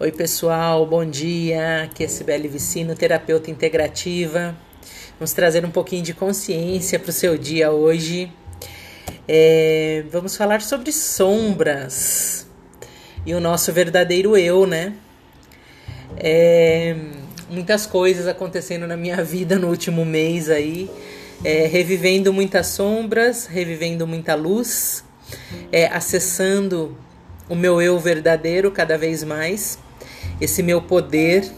Oi, pessoal, bom dia. Aqui é Sibeli Vicino, terapeuta integrativa. Vamos trazer um pouquinho de consciência para o seu dia hoje. É, vamos falar sobre sombras e o nosso verdadeiro eu, né? É, muitas coisas acontecendo na minha vida no último mês aí, é, revivendo muitas sombras, revivendo muita luz, é, acessando o meu eu verdadeiro cada vez mais esse meu poder,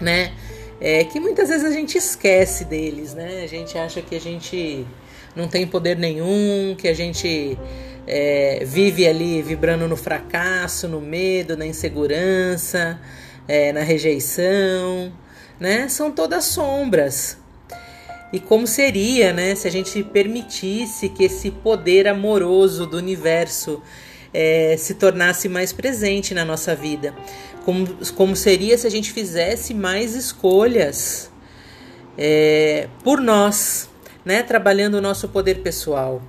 né? É que muitas vezes a gente esquece deles, né? A gente acha que a gente não tem poder nenhum, que a gente é, vive ali vibrando no fracasso, no medo, na insegurança, é, na rejeição, né? São todas sombras. E como seria, né, se a gente permitisse que esse poder amoroso do universo é, se tornasse mais presente na nossa vida? como, como seria se a gente fizesse mais escolhas é, por nós, né? Trabalhando o nosso poder pessoal.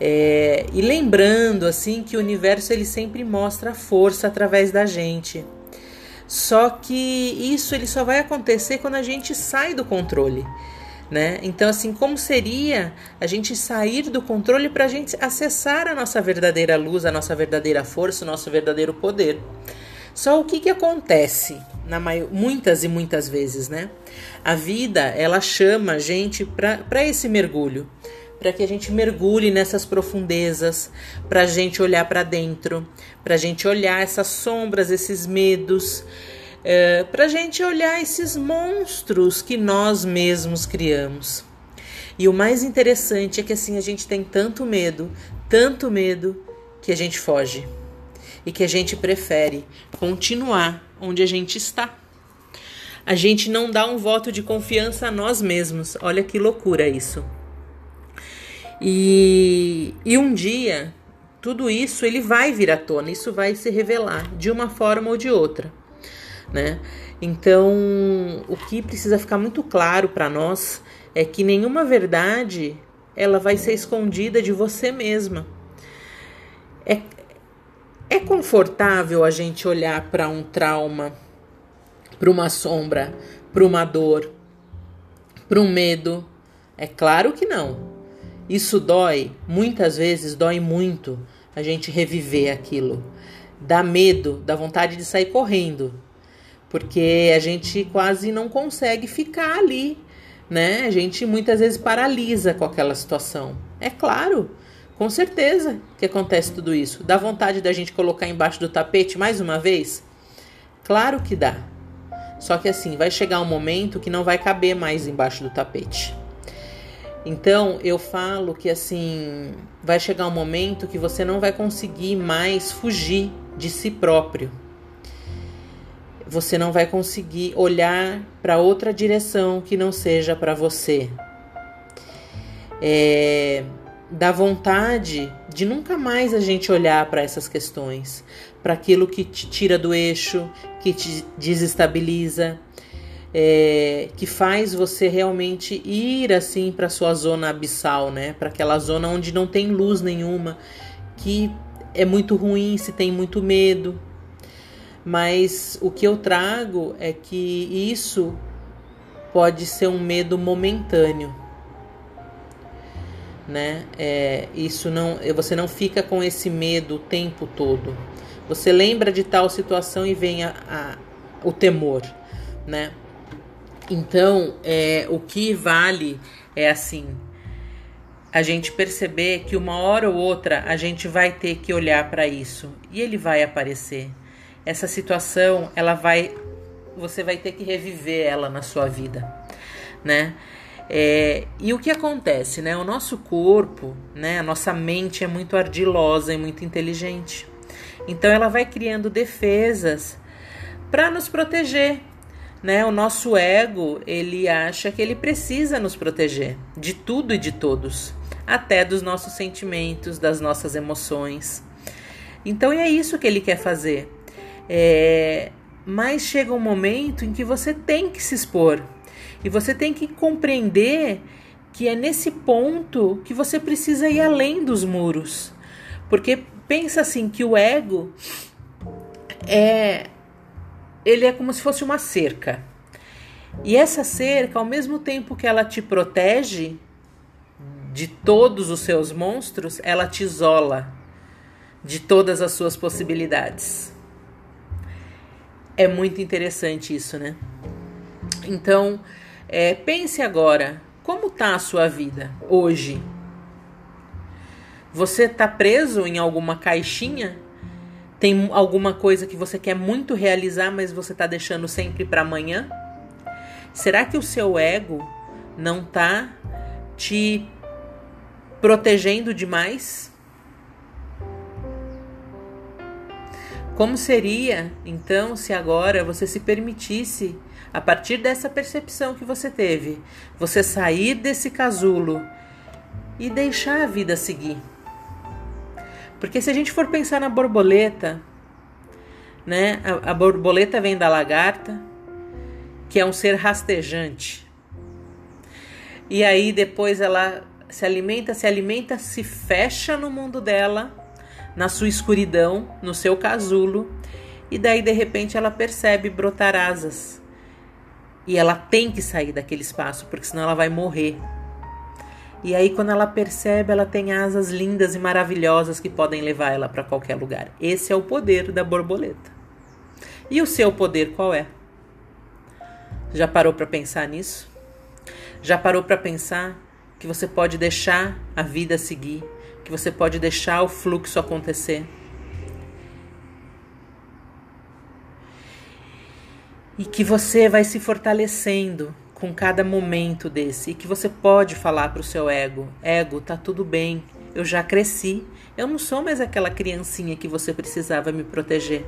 É, e lembrando assim que o universo ele sempre mostra força através da gente. Só que isso ele só vai acontecer quando a gente sai do controle. Né? Então, assim, como seria a gente sair do controle para a gente acessar a nossa verdadeira luz, a nossa verdadeira força, o nosso verdadeiro poder? Só o que, que acontece na maior, muitas e muitas vezes, né? A vida ela chama a gente para esse mergulho, para que a gente mergulhe nessas profundezas, para a gente olhar para dentro, para a gente olhar essas sombras, esses medos, é, para a gente olhar esses monstros que nós mesmos criamos. E o mais interessante é que assim a gente tem tanto medo, tanto medo, que a gente foge e que a gente prefere continuar onde a gente está. A gente não dá um voto de confiança a nós mesmos. Olha que loucura isso. E, e um dia, tudo isso ele vai vir à tona, isso vai se revelar de uma forma ou de outra, né? Então, o que precisa ficar muito claro para nós é que nenhuma verdade ela vai ser escondida de você mesma. É, é confortável a gente olhar para um trauma, para uma sombra, para uma dor, para um medo? É claro que não. Isso dói, muitas vezes dói muito a gente reviver aquilo. Dá medo, dá vontade de sair correndo, porque a gente quase não consegue ficar ali, né? A gente muitas vezes paralisa com aquela situação. É claro, com certeza que acontece tudo isso. Dá vontade da gente colocar embaixo do tapete mais uma vez? Claro que dá. Só que assim, vai chegar um momento que não vai caber mais embaixo do tapete. Então, eu falo que assim, vai chegar um momento que você não vai conseguir mais fugir de si próprio. Você não vai conseguir olhar para outra direção que não seja para você. É, da vontade de nunca mais a gente olhar para essas questões, para aquilo que te tira do eixo, que te desestabiliza, é, que faz você realmente ir assim para sua zona abissal, né? Para aquela zona onde não tem luz nenhuma, que é muito ruim se tem muito medo. Mas o que eu trago é que isso pode ser um medo momentâneo né? É, isso não, você não fica com esse medo o tempo todo. Você lembra de tal situação e vem a, a o temor, né? Então, é, o que vale é assim, a gente perceber que uma hora ou outra a gente vai ter que olhar para isso e ele vai aparecer. Essa situação, ela vai, você vai ter que reviver ela na sua vida, né? É, e o que acontece, né? O nosso corpo, né? A nossa mente é muito ardilosa e muito inteligente. Então ela vai criando defesas para nos proteger, né? O nosso ego, ele acha que ele precisa nos proteger de tudo e de todos, até dos nossos sentimentos, das nossas emoções. Então é isso que ele quer fazer. É, mas chega um momento em que você tem que se expor, e você tem que compreender que é nesse ponto que você precisa ir além dos muros. Porque pensa assim que o ego é ele é como se fosse uma cerca. E essa cerca, ao mesmo tempo que ela te protege de todos os seus monstros, ela te isola de todas as suas possibilidades. É muito interessante isso, né? Então, é, pense agora, como está a sua vida hoje? Você está preso em alguma caixinha? Tem alguma coisa que você quer muito realizar, mas você está deixando sempre para amanhã? Será que o seu ego não está te protegendo demais? Como seria, então, se agora você se permitisse, a partir dessa percepção que você teve, você sair desse casulo e deixar a vida seguir? Porque se a gente for pensar na borboleta, né? A, a borboleta vem da lagarta, que é um ser rastejante. E aí depois ela se alimenta, se alimenta, se fecha no mundo dela na sua escuridão, no seu casulo, e daí de repente ela percebe brotar asas. E ela tem que sair daquele espaço, porque senão ela vai morrer. E aí quando ela percebe, ela tem asas lindas e maravilhosas que podem levar ela para qualquer lugar. Esse é o poder da borboleta. E o seu poder qual é? Já parou para pensar nisso? Já parou para pensar que você pode deixar a vida seguir, que você pode deixar o fluxo acontecer. E que você vai se fortalecendo com cada momento desse. E que você pode falar para o seu ego: ego, tá tudo bem, eu já cresci, eu não sou mais aquela criancinha que você precisava me proteger.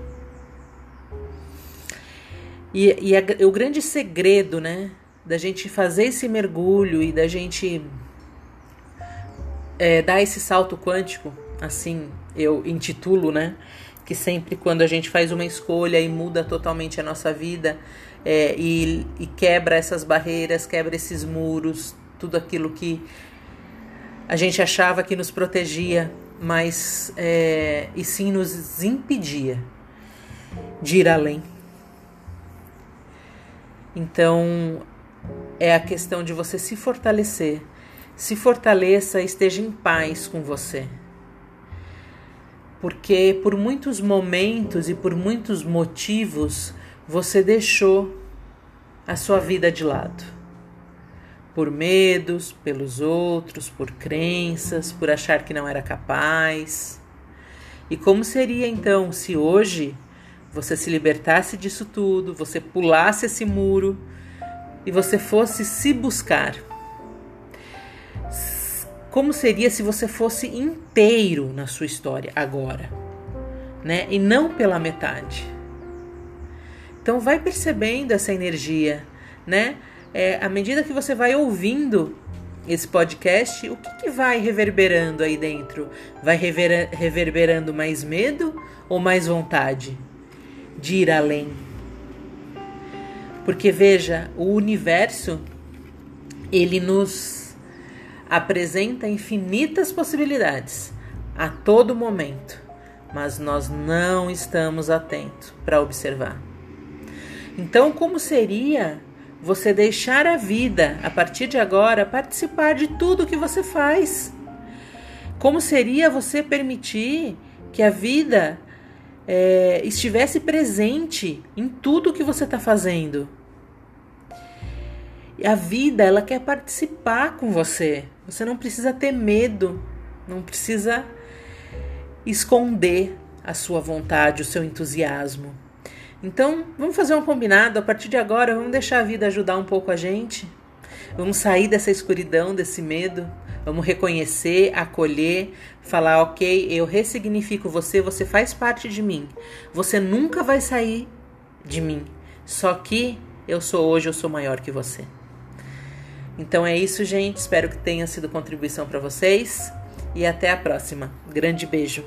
E, e a, o grande segredo, né, da gente fazer esse mergulho e da gente é, dar esse salto quântico, assim eu intitulo, né? Que sempre quando a gente faz uma escolha e muda totalmente a nossa vida é, e, e quebra essas barreiras, quebra esses muros, tudo aquilo que a gente achava que nos protegia, mas é, e sim nos impedia de ir além. Então é a questão de você se fortalecer se fortaleça, esteja em paz com você. Porque por muitos momentos e por muitos motivos você deixou a sua vida de lado. Por medos, pelos outros, por crenças, por achar que não era capaz. E como seria então se hoje você se libertasse disso tudo, você pulasse esse muro e você fosse se buscar? Como seria se você fosse inteiro na sua história agora, né? E não pela metade. Então vai percebendo essa energia, né? É, à medida que você vai ouvindo esse podcast, o que, que vai reverberando aí dentro? Vai rever, reverberando mais medo ou mais vontade de ir além? Porque veja, o universo ele nos apresenta infinitas possibilidades a todo momento, mas nós não estamos atentos para observar. Então, como seria você deixar a vida, a partir de agora, participar de tudo que você faz? Como seria você permitir que a vida é, estivesse presente em tudo que você está fazendo? A vida, ela quer participar com você. Você não precisa ter medo, não precisa esconder a sua vontade, o seu entusiasmo. Então, vamos fazer um combinado. A partir de agora, vamos deixar a vida ajudar um pouco a gente. Vamos sair dessa escuridão, desse medo. Vamos reconhecer, acolher, falar: ok, eu ressignifico você, você faz parte de mim. Você nunca vai sair de mim. Só que eu sou hoje, eu sou maior que você. Então é isso, gente. Espero que tenha sido contribuição para vocês e até a próxima. Grande beijo.